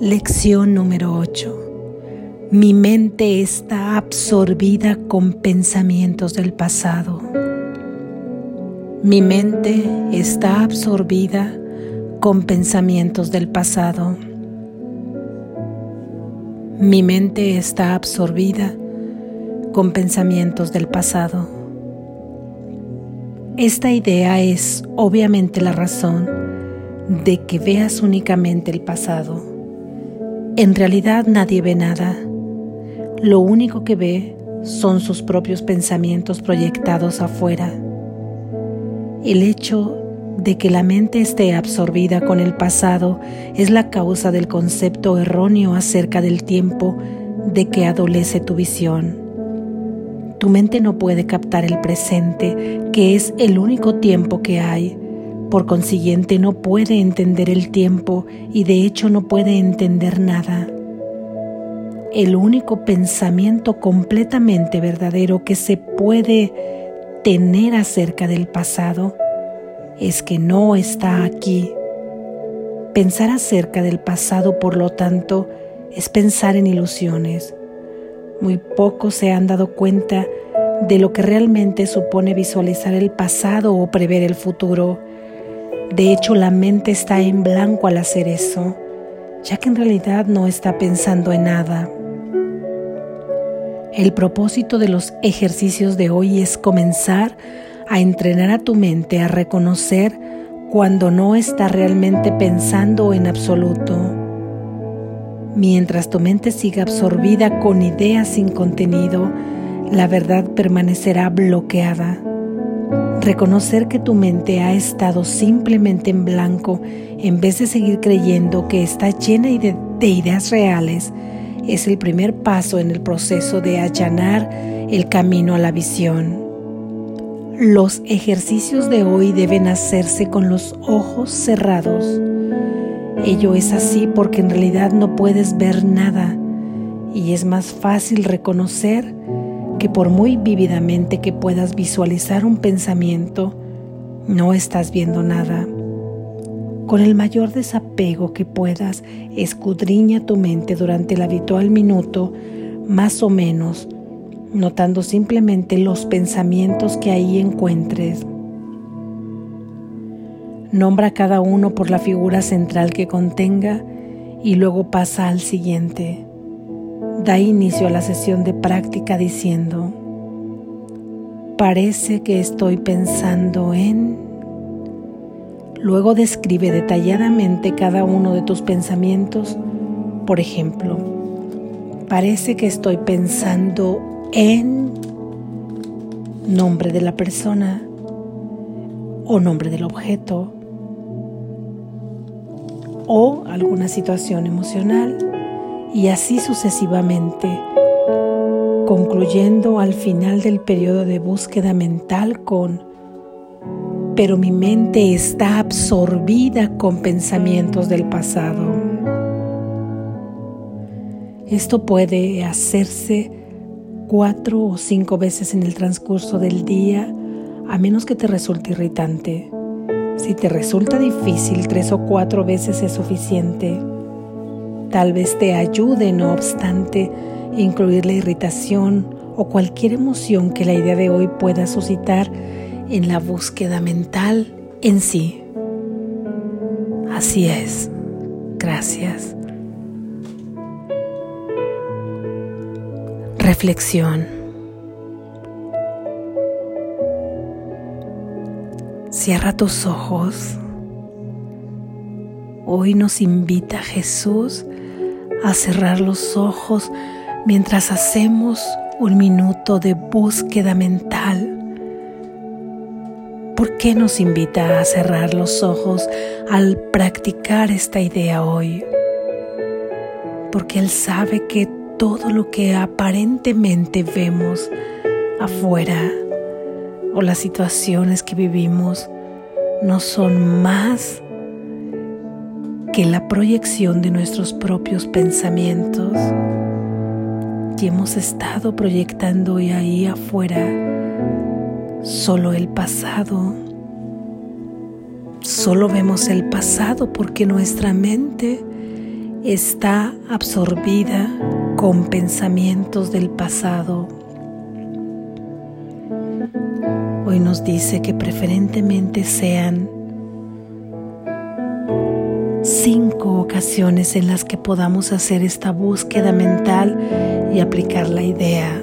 Lección número 8. Mi mente está absorbida con pensamientos del pasado. Mi mente está absorbida con pensamientos del pasado. Mi mente está absorbida con pensamientos del pasado. Esta idea es obviamente la razón de que veas únicamente el pasado. En realidad nadie ve nada. Lo único que ve son sus propios pensamientos proyectados afuera. El hecho de que la mente esté absorbida con el pasado es la causa del concepto erróneo acerca del tiempo de que adolece tu visión. Tu mente no puede captar el presente, que es el único tiempo que hay. Por consiguiente, no puede entender el tiempo y de hecho no puede entender nada. El único pensamiento completamente verdadero que se puede tener acerca del pasado es que no está aquí. Pensar acerca del pasado, por lo tanto, es pensar en ilusiones. Muy pocos se han dado cuenta de lo que realmente supone visualizar el pasado o prever el futuro. De hecho, la mente está en blanco al hacer eso, ya que en realidad no está pensando en nada. El propósito de los ejercicios de hoy es comenzar a entrenar a tu mente a reconocer cuando no está realmente pensando en absoluto. Mientras tu mente siga absorbida con ideas sin contenido, la verdad permanecerá bloqueada. Reconocer que tu mente ha estado simplemente en blanco en vez de seguir creyendo que está llena de, de ideas reales es el primer paso en el proceso de allanar el camino a la visión. Los ejercicios de hoy deben hacerse con los ojos cerrados. Ello es así porque en realidad no puedes ver nada y es más fácil reconocer que por muy vívidamente que puedas visualizar un pensamiento, no estás viendo nada. Con el mayor desapego que puedas, escudriña tu mente durante el habitual minuto, más o menos, notando simplemente los pensamientos que ahí encuentres. Nombra cada uno por la figura central que contenga y luego pasa al siguiente. Da inicio a la sesión de práctica diciendo, parece que estoy pensando en... Luego describe detalladamente cada uno de tus pensamientos. Por ejemplo, parece que estoy pensando en nombre de la persona o nombre del objeto o alguna situación emocional y así sucesivamente, concluyendo al final del periodo de búsqueda mental con pero mi mente está absorbida con pensamientos del pasado. Esto puede hacerse cuatro o cinco veces en el transcurso del día, a menos que te resulte irritante. Si te resulta difícil, tres o cuatro veces es suficiente. Tal vez te ayude, no obstante, incluir la irritación o cualquier emoción que la idea de hoy pueda suscitar en la búsqueda mental en sí. Así es. Gracias. Reflexión. Cierra tus ojos. Hoy nos invita Jesús a cerrar los ojos mientras hacemos un minuto de búsqueda mental. ¿Por qué nos invita a cerrar los ojos al practicar esta idea hoy? Porque Él sabe que todo lo que aparentemente vemos afuera o las situaciones que vivimos no son más que la proyección de nuestros propios pensamientos. Y hemos estado proyectando ahí afuera solo el pasado. Solo vemos el pasado porque nuestra mente está absorbida con pensamientos del pasado. Hoy nos dice que preferentemente sean cinco ocasiones en las que podamos hacer esta búsqueda mental y aplicar la idea.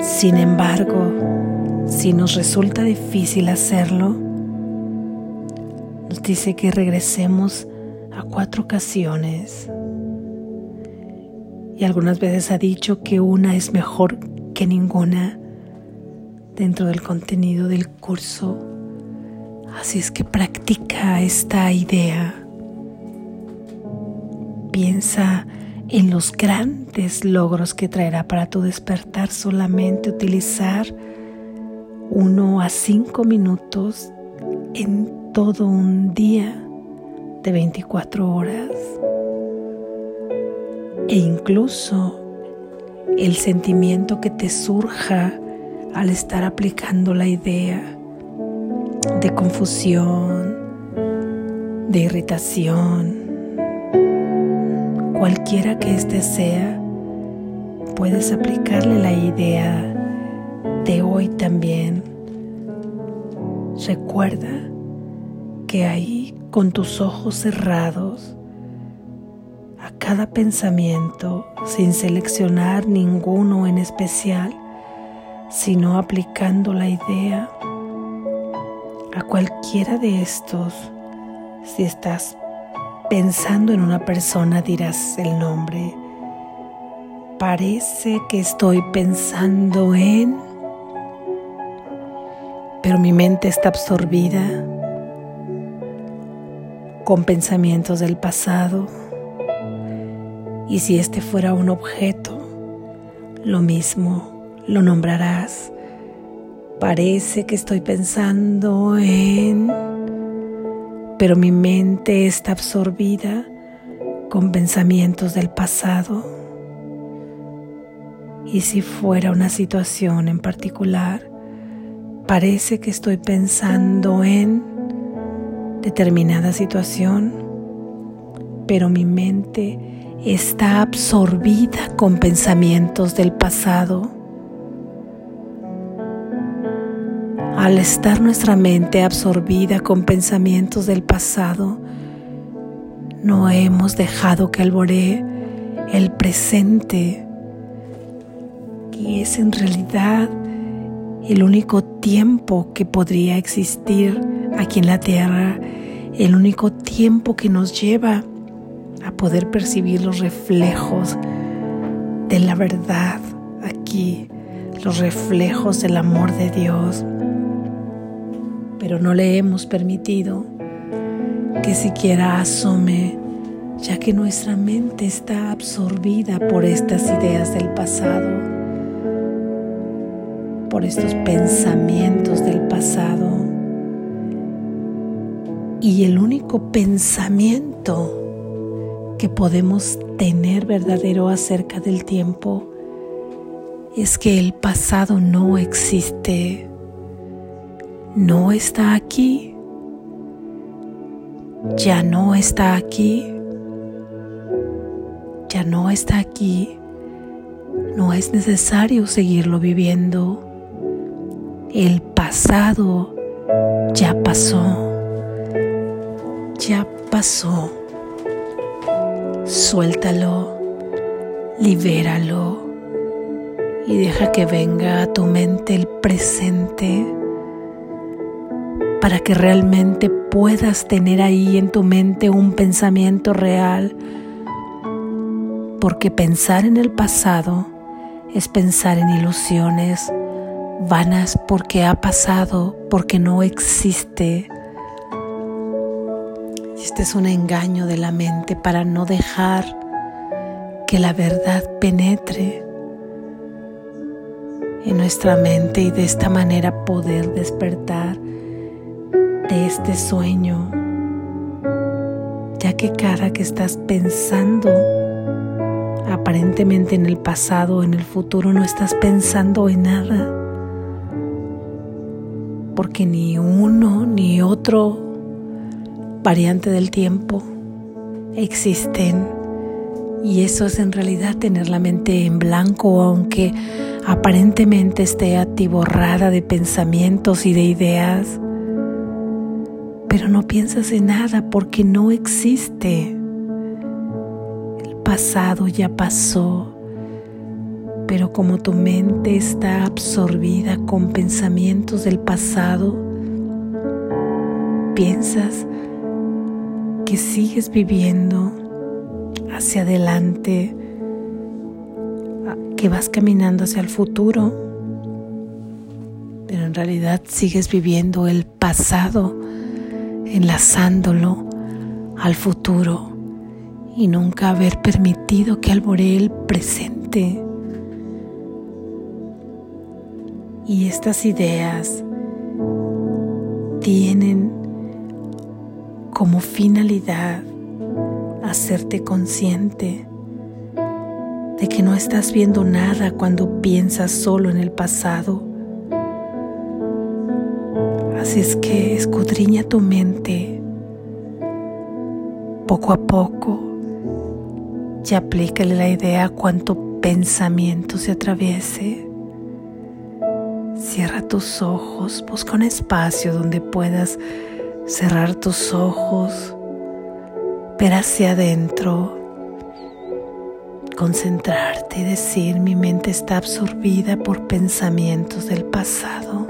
Sin embargo, si nos resulta difícil hacerlo, nos dice que regresemos a cuatro ocasiones. Y algunas veces ha dicho que una es mejor que ninguna dentro del contenido del curso. Así es que practica esta idea. Piensa en los grandes logros que traerá para tu despertar solamente utilizar uno a cinco minutos en todo un día de 24 horas. E incluso el sentimiento que te surja al estar aplicando la idea de confusión, de irritación, cualquiera que éste sea, puedes aplicarle la idea de hoy también. Recuerda que ahí con tus ojos cerrados, a cada pensamiento, sin seleccionar ninguno en especial, sino aplicando la idea a cualquiera de estos, si estás pensando en una persona dirás el nombre. Parece que estoy pensando en... Pero mi mente está absorbida con pensamientos del pasado. Y si este fuera un objeto, lo mismo lo nombrarás Parece que estoy pensando en... pero mi mente está absorbida con pensamientos del pasado. Y si fuera una situación en particular, parece que estoy pensando en determinada situación, pero mi mente está absorbida con pensamientos del pasado. Al estar nuestra mente absorbida con pensamientos del pasado, no hemos dejado que alboree el presente, que es en realidad el único tiempo que podría existir aquí en la tierra, el único tiempo que nos lleva a poder percibir los reflejos de la verdad aquí, los reflejos del amor de Dios pero no le hemos permitido que siquiera asome, ya que nuestra mente está absorbida por estas ideas del pasado, por estos pensamientos del pasado. Y el único pensamiento que podemos tener verdadero acerca del tiempo es que el pasado no existe no está aquí, ya no está aquí, ya no está aquí, no es necesario seguirlo viviendo. El pasado ya pasó, ya pasó. Suéltalo, libéralo y deja que venga a tu mente el presente para que realmente puedas tener ahí en tu mente un pensamiento real. Porque pensar en el pasado es pensar en ilusiones vanas porque ha pasado, porque no existe. Este es un engaño de la mente para no dejar que la verdad penetre en nuestra mente y de esta manera poder despertar de este sueño, ya que cada que estás pensando aparentemente en el pasado o en el futuro no estás pensando en nada, porque ni uno ni otro variante del tiempo existen y eso es en realidad tener la mente en blanco, aunque aparentemente esté atiborrada de pensamientos y de ideas. Pero no piensas en nada porque no existe. El pasado ya pasó, pero como tu mente está absorbida con pensamientos del pasado, piensas que sigues viviendo hacia adelante, que vas caminando hacia el futuro, pero en realidad sigues viviendo el pasado, enlazándolo al futuro y nunca haber permitido que alboree el presente. Y estas ideas tienen como finalidad hacerte consciente de que no estás viendo nada cuando piensas solo en el pasado. Así es que escudriña tu mente poco a poco y aplícale la idea a cuanto pensamiento se atraviese. Cierra tus ojos, busca un espacio donde puedas cerrar tus ojos ver hacia adentro, concentrarte y decir mi mente está absorbida por pensamientos del pasado.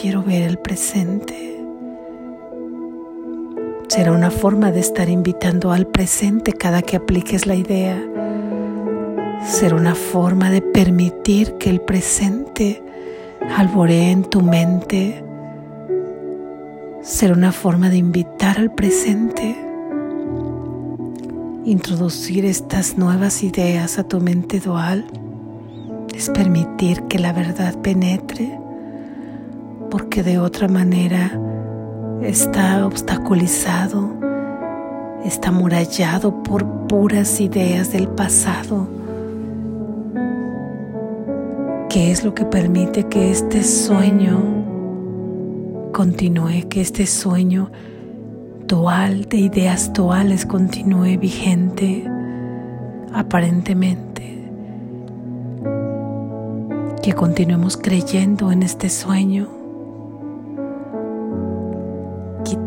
Quiero ver el presente. Será una forma de estar invitando al presente cada que apliques la idea. Será una forma de permitir que el presente alboree en tu mente ser una forma de invitar al presente, introducir estas nuevas ideas a tu mente dual, es permitir que la verdad penetre, porque de otra manera está obstaculizado, está amurallado por puras ideas del pasado. ¿Qué es lo que permite que este sueño continúe, que este sueño dual de ideas duales continúe vigente aparentemente. Que continuemos creyendo en este sueño.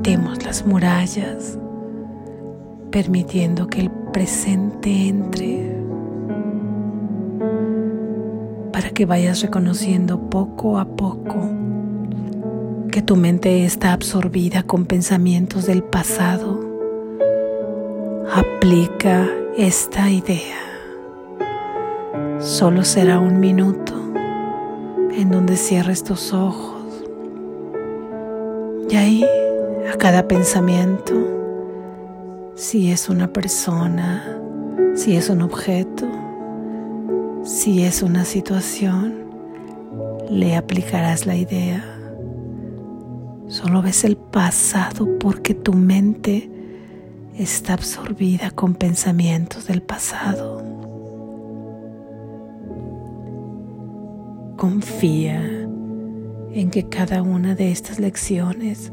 Quitemos las murallas, permitiendo que el presente entre para que vayas reconociendo poco a poco que tu mente está absorbida con pensamientos del pasado, aplica esta idea. Solo será un minuto en donde cierres tus ojos y ahí a cada pensamiento, si es una persona, si es un objeto, si es una situación, le aplicarás la idea Solo ves el pasado porque tu mente está absorbida con pensamientos del pasado. Confía en que cada una de estas lecciones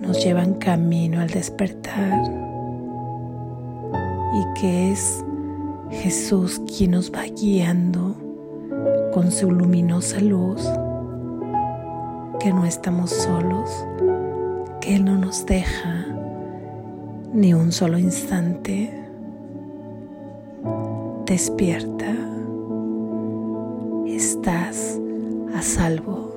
nos llevan camino al despertar y que es Jesús quien nos va guiando con su luminosa luz que no estamos solos, que Él no nos deja ni un solo instante. Despierta, estás a salvo.